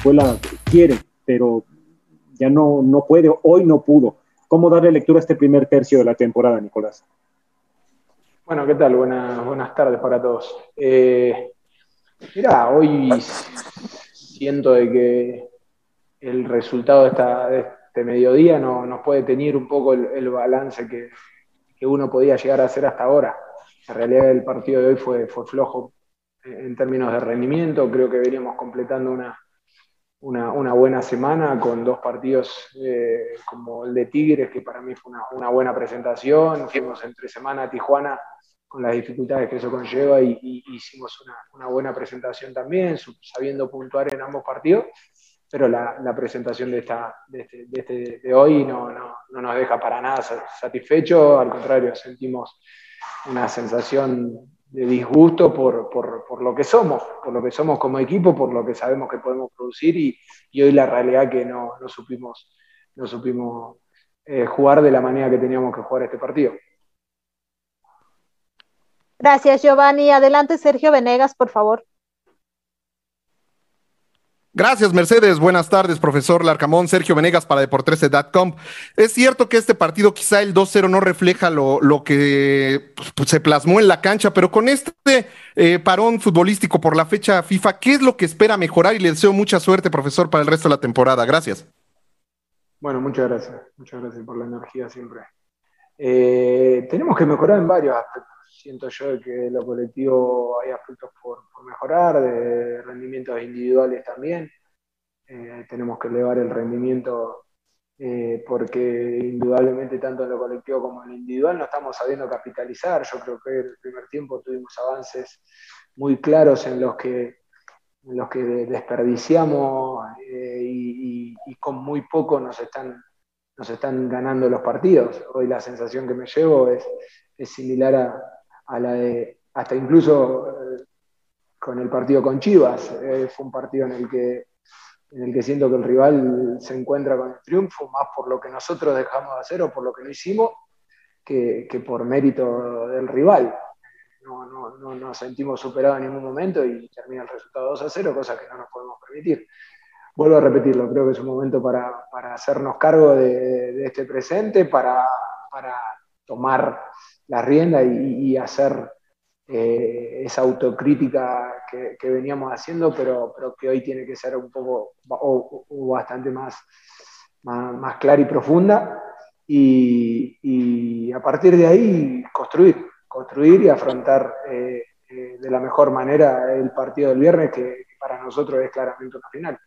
Brizuela quiere, pero ya no, no puede, hoy no pudo. ¿Cómo darle lectura a este primer tercio de la temporada, Nicolás? Bueno, ¿qué tal? Buenas, buenas tardes para todos. Eh, mira, hoy siento de que el resultado de, esta, de este mediodía no, nos puede tener un poco el, balance que, que, uno podía llegar a hacer hasta ahora. En realidad el partido de hoy fue, fue flojo en términos de rendimiento, creo que veníamos completando una, una, buena semana con dos partidos eh, como el de Tigres, que para mí fue una, buena presentación. Fuimos entre semana a Tijuana con las dificultades que eso conlleva y, hicimos una, buena presentación también, sabiendo puntuar en ambos partidos. Pero la, presentación de, esta, de, este, de, este, hoy no, no, no nos deja para nada satisfecho, al contrario, sentimos una sensación de disgusto por, por, por, lo que somos, por lo que somos como equipo, por lo que sabemos que podemos producir y, y hoy la realidad que no, no supimos, no supimos eh, jugar de la manera que teníamos que jugar este partido. Gracias, Giovanni. Adelante, Sergio Venegas, por favor. Gracias, Mercedes. Buenas tardes, profesor Larcamón. Sergio Venegas para Deportrese.com. Es cierto que este partido, quizá el 2-0, no refleja lo, que pues, se plasmó en la cancha, pero con este eh, parón futbolístico por la fecha FIFA, ¿qué es lo que espera mejorar? Y le deseo mucha suerte, profesor, para el resto de la temporada. Gracias. Bueno, muchas gracias. Muchas gracias por la energía siempre. Eh, tenemos que mejorar en varios aspectos siento yo que lo colectivo hay aspectos por, mejorar, de rendimientos individuales también. Eh, tenemos que elevar el rendimiento eh, porque indudablemente tanto en lo colectivo como en lo individual no estamos sabiendo capitalizar. Yo creo que en el primer tiempo tuvimos avances muy claros en los que, en los que desperdiciamos eh, y, con muy poco nos están, nos están ganando los partidos. Hoy la sensación que me llevo es, es similar a, a la de, hasta incluso eh, con el partido con Chivas, eh, fue un partido en el que en el que siento que el rival se encuentra con el triunfo, más por lo que nosotros dejamos de hacer o por lo que no hicimos, que, por mérito del rival. No, no, nos sentimos superados en ningún momento y termina el resultado 2 a 0, cosa que no nos podemos permitir. Vuelvo a repetirlo, creo que es un momento para, hacernos cargo de, este presente, para, para tomar la rienda y, hacer eh, esa autocrítica que, veníamos haciendo, pero, que hoy tiene que ser un poco o, bastante más, más, clara y profunda. Y, a partir de ahí construir, construir y afrontar eh, eh, de la mejor manera el partido del viernes, que para nosotros es claramente una final.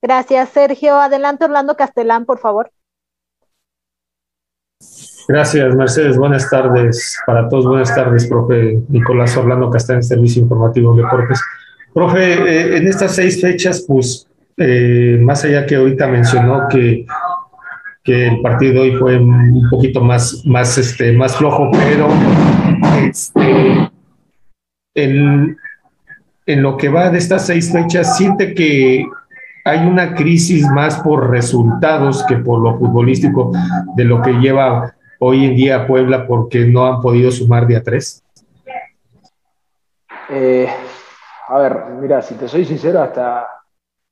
Gracias, Sergio. Adelante, Orlando Castelán, por favor. Gracias, Mercedes. Buenas tardes para todos. Buenas tardes, profe Nicolás Orlando Castán, Servicio Informativo de Deportes. Profe, eh, en estas seis fechas, pues, eh, más allá que ahorita mencionó que, que el partido hoy fue un poquito más, más, este, más flojo, pero este, en, en lo que va de estas seis fechas, siente que hay una crisis más por resultados que por lo futbolístico de lo que lleva hoy en día Puebla porque no han podido sumar día tres? Eh, a ver, mira, si te soy sincero, hasta,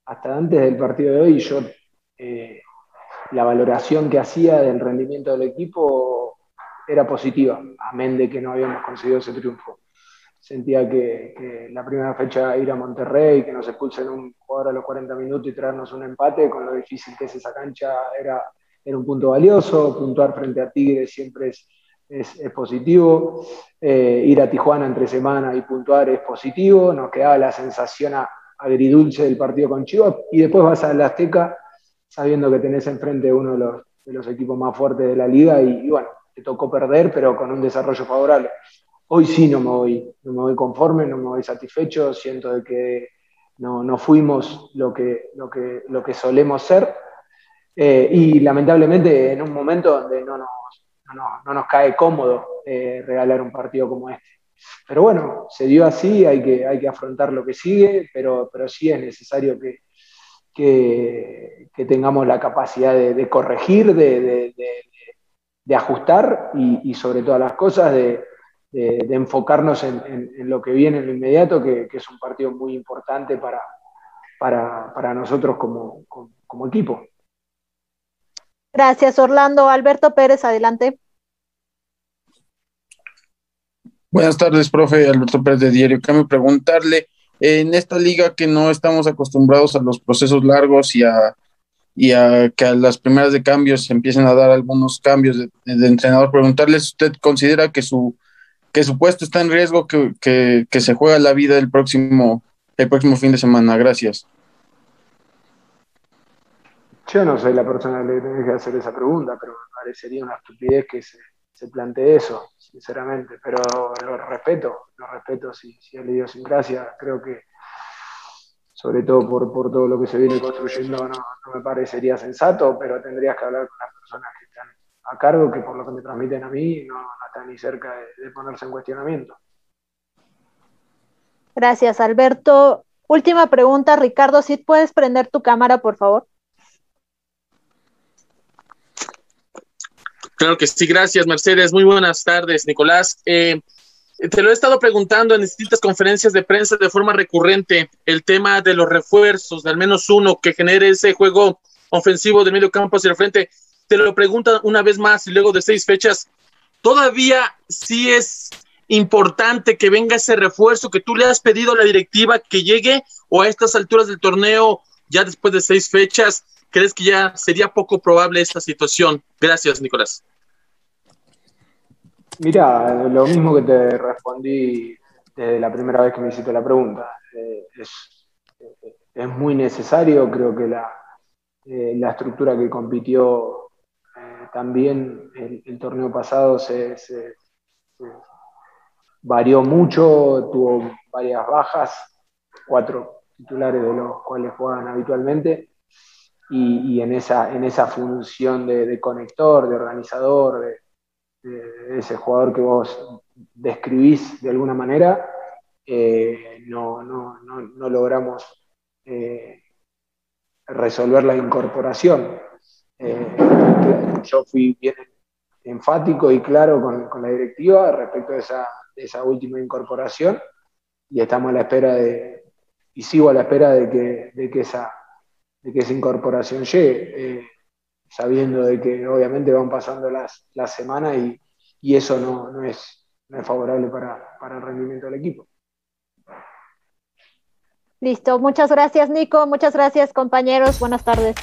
hasta antes del partido de hoy, yo eh, la valoración que hacía del rendimiento del equipo era positiva, amén de que no habíamos conseguido ese triunfo. Sentía que, la primera fecha ir a Monterrey, que nos expulsen un jugador a los 40 minutos y traernos un empate, con lo difícil que es esa cancha, era, un punto valioso, puntuar frente a Tigres siempre es, es, positivo, eh, ir a Tijuana entre semana y puntuar es positivo, nos quedaba la sensación agridulce del partido con Chivas y después vas a Azteca sabiendo que tenés enfrente uno de los, de los equipos más fuertes de la liga y, bueno, te tocó perder pero con un desarrollo favorable. Hoy sí no me voy, no me voy conforme, no me voy satisfecho, siento de que no, no fuimos lo que, lo, que, lo que solemos ser eh, y lamentablemente en un momento donde no nos, no, nos cae cómodo eh, regalar un partido como este. Pero bueno, se dio así, hay que, hay que afrontar lo que sigue, pero, pero sí es necesario que, que, tengamos la capacidad de, corregir, de, de ajustar y, y, sobre todas las cosas de, enfocarnos en, en, lo que viene en lo inmediato, que, que, es un partido muy importante para, para, nosotros como, como equipo. Gracias, Orlando. Alberto Pérez, adelante. Buenas tardes, profe Alberto Pérez de Diario. Quiero preguntarle, en esta liga que no estamos acostumbrados a los procesos largos y a, y a que a las primeras de cambios se empiecen a dar algunos cambios de, entrenador, preguntarle si usted considera que su, que su está en riesgo, que, que se juega la vida el próximo, el próximo fin de semana. Gracias. Yo no soy la persona que tiene que hacer esa pregunta, pero me parecería una estupidez que se, plantee eso, sinceramente. Pero lo respeto, lo respeto si, si es la idiosincrasia. Creo que, sobre todo por, por todo lo que se viene construyendo, no, me parecería sensato, pero tendrías que hablar con las personas a cargo, que por lo que me transmiten a mí, no, están ni cerca de, ponerse en cuestionamiento. Gracias, Alberto. Última pregunta, Ricardo, si puedes prender tu cámara, por favor. Claro que sí, gracias Mercedes. Muy buenas tardes, Nicolás. Eh, te lo he estado preguntando en distintas conferencias de prensa de forma recurrente, el tema de los refuerzos, de al menos uno que genere ese juego ofensivo del medio campo hacia el frente. Te lo pregunto una vez más y luego de seis fechas, ¿todavía sí es importante que venga ese refuerzo que tú le has pedido a la directiva que llegue o a estas alturas del torneo, ya después de seis fechas, crees que ya sería poco probable esta situación? Gracias, Nicolás. Mira, lo mismo que te respondí desde la primera vez que me hiciste la pregunta. Eh, es, muy necesario, creo que la, eh, la estructura que compitió eh, también el, torneo pasado se, varió mucho, tuvo varias bajas, cuatro titulares de los cuales juegan habitualmente, y, en, esa, en esa función de, conector, de organizador, de, ese jugador que vos describís de alguna manera, eh, no, no, no, logramos eh, resolver la incorporación. Eh, yo fui bien enfático y claro con, la directiva respecto de esa, de esa, última incorporación y estamos a la espera de, y sigo a la espera de que, de que esa de que esa incorporación llegue, eh, sabiendo de que obviamente van pasando las, las semanas y, eso no, es, favorable para, para el rendimiento del equipo. Listo, muchas gracias Nico, muchas gracias compañeros, buenas tardes.